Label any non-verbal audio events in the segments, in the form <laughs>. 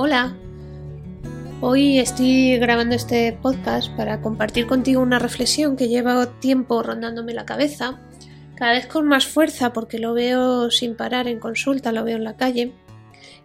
Hola. Hoy estoy grabando este podcast para compartir contigo una reflexión que lleva tiempo rondándome la cabeza, cada vez con más fuerza porque lo veo sin parar en consulta, lo veo en la calle,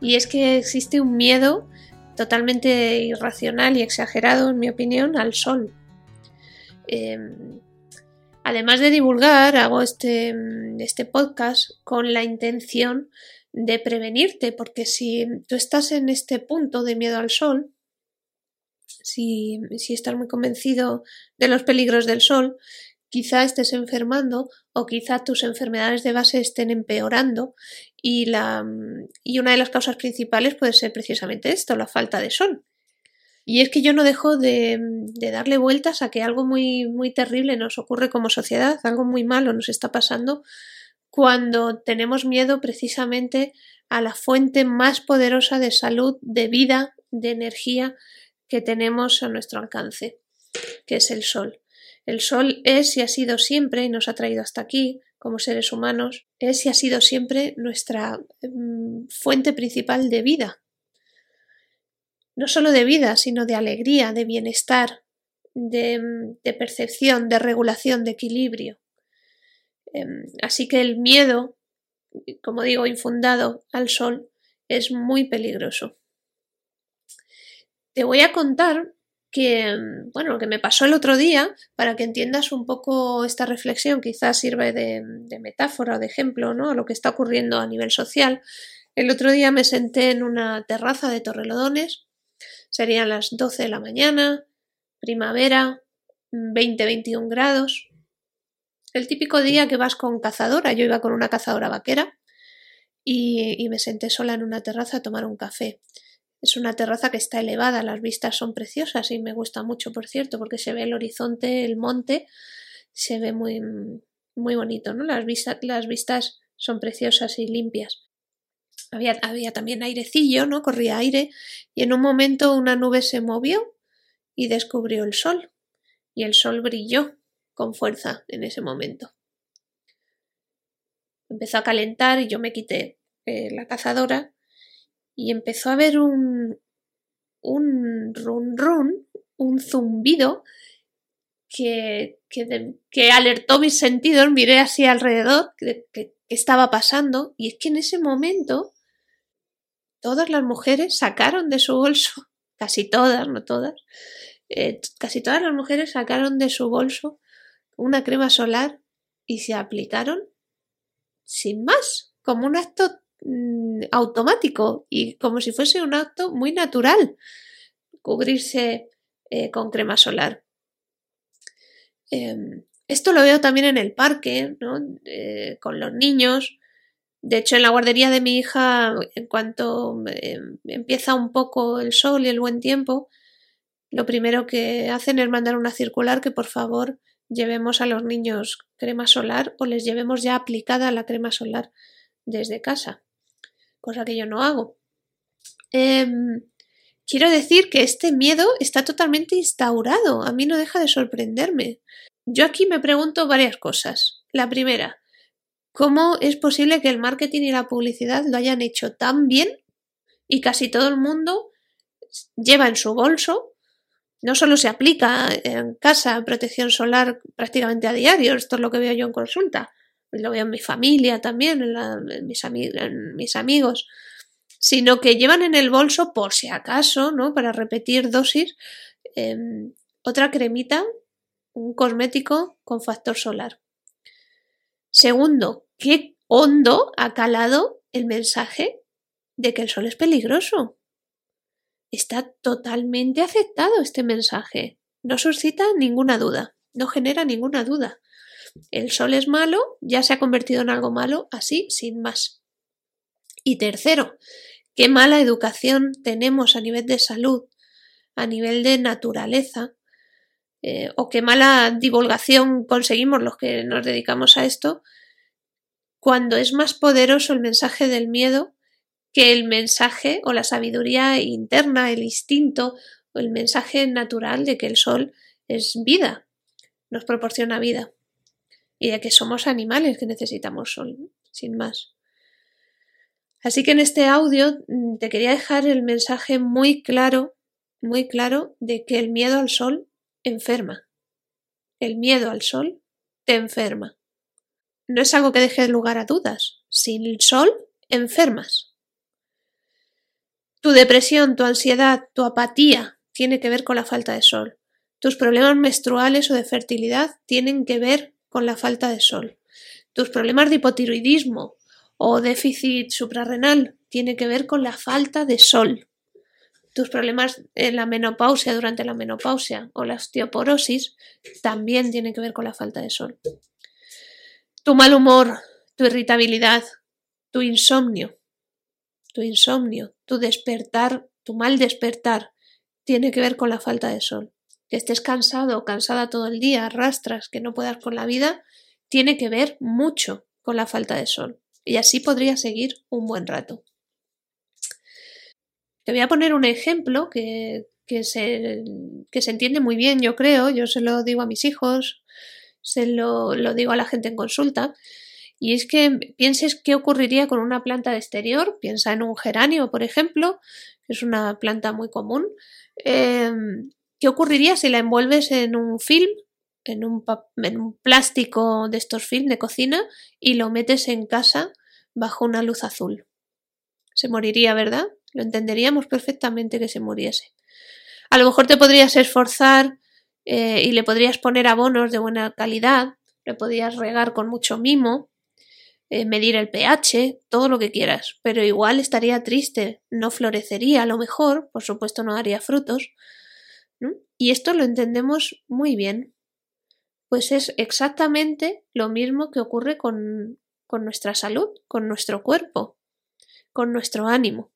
y es que existe un miedo totalmente irracional y exagerado, en mi opinión, al sol. Em, además de divulgar, hago este, este podcast con la intención de prevenirte, porque si tú estás en este punto de miedo al sol, si, si estás muy convencido de los peligros del sol, quizá estés enfermando o quizá tus enfermedades de base estén empeorando y, la, y una de las causas principales puede ser precisamente esto, la falta de sol. Y es que yo no dejo de, darle vueltas a que algo muy, muy terrible nos ocurre como sociedad, algo muy malo nos está pasando cuando tenemos miedo precisamente a la fuente más poderosa de salud, de vida, de energía que tenemos a nuestro alcance, que es el sol. El sol es y ha sido siempre, y nos ha traído hasta aquí, como seres humanos, es y ha sido siempre nuestra mm, fuente principal de vida. No solo de vida, sino de alegría, de bienestar, de, mm, de percepción, de regulación, de equilibrio. Em, así que el miedo, como digo, infundado al sol, es muy peligroso. Te voy a contar que, em, bueno, lo que me pasó el otro día, para que entiendas un poco esta reflexión, quizás sirve de, metáfora o de ejemplo, ¿no? A lo que está ocurriendo a nivel social. El otro día me senté en una terraza de Torrelodones, serían las 12 de la mañana, primavera, 20-21 grados, el típico día que vas con cazadora, yo iba con una cazadora vaquera y, me senté sola en una terraza a tomar un café. Es una terraza que está elevada, las vistas son preciosas y me gusta mucho, por cierto, porque se ve el horizonte, el monte, se ve muy, muy bonito, ¿no? Las, las vistas son preciosas y limpias. Había, había también airecillo, ¿no? Corría aire y en un momento una nube se movió y descubrió el sol. Y el sol brilló con fuerza en ese momento. Empezó a calentar y yo me quité eh, la cazadora y empezó a haber un, un run run, un zumbido que, que, alertó mis sentidos, miré así alrededor, que, estaba pasando, y es que en ese momento todas las mujeres sacaron de su bolso, <laughs> casi todas, no todas, eh, casi todas las mujeres sacaron de su bolso una crema solar y se aplicaron sin más, como un acto mm, automático y como si fuese un acto muy natural cubrirse eh, con crema solar. Em, esto lo veo también en el parque, eh, con los niños. De hecho, en la guardería de mi hija, en cuanto em, empieza un poco el sol y el buen tiempo, lo primero que hacen es mandar una circular que por favor llevemos a los niños crema solar o les llevemos ya aplicada la crema solar desde casa, cosa que yo no hago. Em, quiero decir que este miedo está totalmente instaurado, a mí no deja de sorprenderme. Yo aquí me pregunto varias cosas. La primera, ¿cómo es posible que el marketing y la publicidad lo hayan hecho tan bien y casi todo el mundo lleva en su bolso no solo se aplica en casa protección solar prácticamente a diario, esto es lo que veo yo en consulta, lo veo en mi familia también, en, mis, amigos, sino que llevan en el bolso, por si acaso, ¿no? Para repetir dosis, em, otra cremita, un cosmético con factor solar. Segundo, qué hondo ha calado el mensaje de que el sol es peligroso está totalmente aceptado este mensaje. No suscita ninguna duda, no genera ninguna duda. El sol es malo, ya se ha convertido en algo malo, así, sin más. Y tercero, qué mala educación tenemos a nivel de salud, a nivel de naturaleza, eh, o qué mala divulgación conseguimos los que nos dedicamos a esto, cuando es más poderoso el mensaje del miedo que el mensaje o la sabiduría interna, el instinto o el mensaje natural de que el sol es vida, nos proporciona vida y de que somos animales que necesitamos sol, sin más. Así que en este audio mm, te quería dejar el mensaje muy claro, muy claro de que el miedo al sol enferma. El miedo al sol te enferma. No es algo que deje lugar a dudas. Sin el sol, enfermas. Tu depresión, tu ansiedad, tu apatía tiene que ver con la falta de sol. Tus problemas menstruales o de fertilidad tienen que ver con la falta de sol. Tus problemas de hipotiroidismo o déficit suprarrenal tienen que ver con la falta de sol. Tus problemas en la menopausia durante la menopausia o la osteoporosis también tienen que ver con la falta de sol. Tu mal humor, tu irritabilidad, tu insomnio, tu insomnio, tu despertar, tu mal despertar, tiene que ver con la falta de sol. Que estés cansado o cansada todo el día, arrastras, que no puedas con la vida, tiene que ver mucho con la falta de sol. Y así podría seguir un buen rato. Te voy a poner un ejemplo que, que, se, que se entiende muy bien, yo creo. Yo se lo digo a mis hijos, se lo, lo digo a la gente en consulta. Y es que pienses qué ocurriría con una planta de exterior. Piensa en un geranio, por ejemplo, que es una planta muy común. Em, ¿Qué ocurriría si la envuelves en un film, en un, en un plástico de estos film de cocina y lo metes en casa bajo una luz azul? Se moriría, ¿verdad? Lo entenderíamos perfectamente que se muriese. A lo mejor te podrías esforzar eh, y le podrías poner abonos de buena calidad, le podrías regar con mucho mimo, eh, medir el pH, todo lo que quieras, pero igual estaría triste, no florecería a lo mejor, por supuesto no daría frutos. Y esto lo entendemos muy bien. Pues es exactamente lo mismo que ocurre con, con nuestra salud, con nuestro cuerpo, con nuestro ánimo.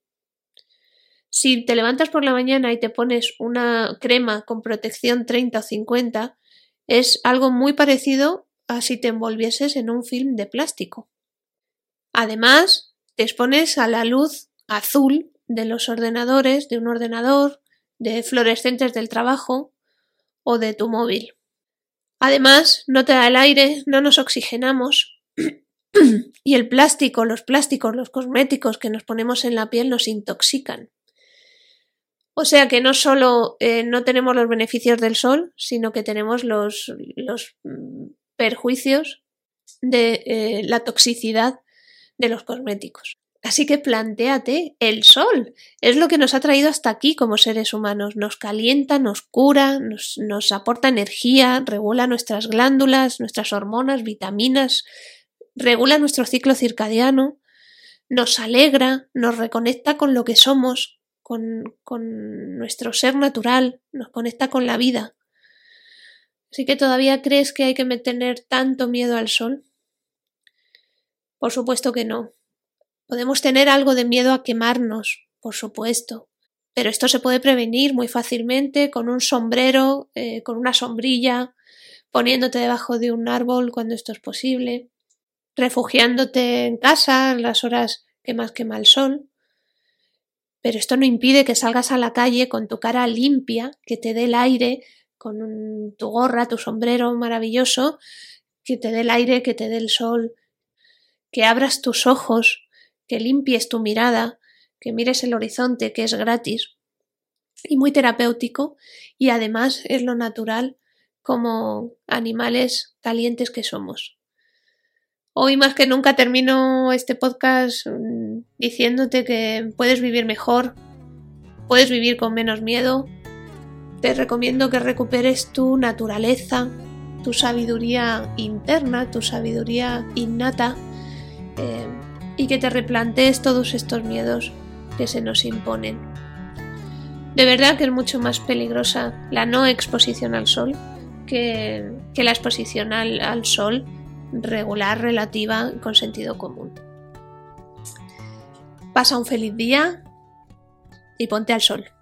Si te levantas por la mañana y te pones una crema con protección 30 o 50, es algo muy parecido a si te envolvieses en un film de plástico. Además, te expones a la luz azul de los ordenadores, de un ordenador, de fluorescentes del trabajo o de tu móvil. Además, no te da el aire, no nos oxigenamos <clears throat> y el plástico, los plásticos, los cosméticos que nos ponemos en la piel nos intoxican. O sea que no solo eh, no tenemos los beneficios del sol, sino que tenemos los, los mm, perjuicios de eh, la toxicidad de los cosméticos. Así que plantéate, el sol es lo que nos ha traído hasta aquí como seres humanos. Nos calienta, nos cura, nos, nos aporta energía, regula nuestras glándulas, nuestras hormonas, vitaminas, regula nuestro ciclo circadiano, nos alegra, nos reconecta con lo que somos, con, nuestro ser natural, nos conecta con la vida. Así que todavía crees que hay que tener tanto miedo al sol. Por supuesto que no. Podemos tener algo de miedo a quemarnos, por supuesto. Pero esto se puede prevenir muy fácilmente con un sombrero, eh, con una sombrilla, poniéndote debajo de un árbol cuando esto es posible, refugiándote en casa en las horas que más quema el sol pero esto no impide que salgas a la calle con tu cara limpia, que te dé el aire, con tu gorra, tu sombrero maravilloso, que te dé el aire, que te dé el sol, que abras tus ojos, que limpies tu mirada, que mires el horizonte, que es gratis y muy terapéutico, y además es lo natural como animales calientes que somos. Hoy más que nunca termino este podcast mm, diciéndote que puedes vivir mejor, puedes vivir con menos miedo. Te recomiendo que recuperes tu naturaleza, tu sabiduría interna, tu sabiduría innata eh, y que te replantees todos estos miedos que se nos imponen. De verdad que es mucho más peligrosa la no exposición al sol que, la exposición al sol regular, relativa, con sentido común. Pasa un feliz día y ponte al sol.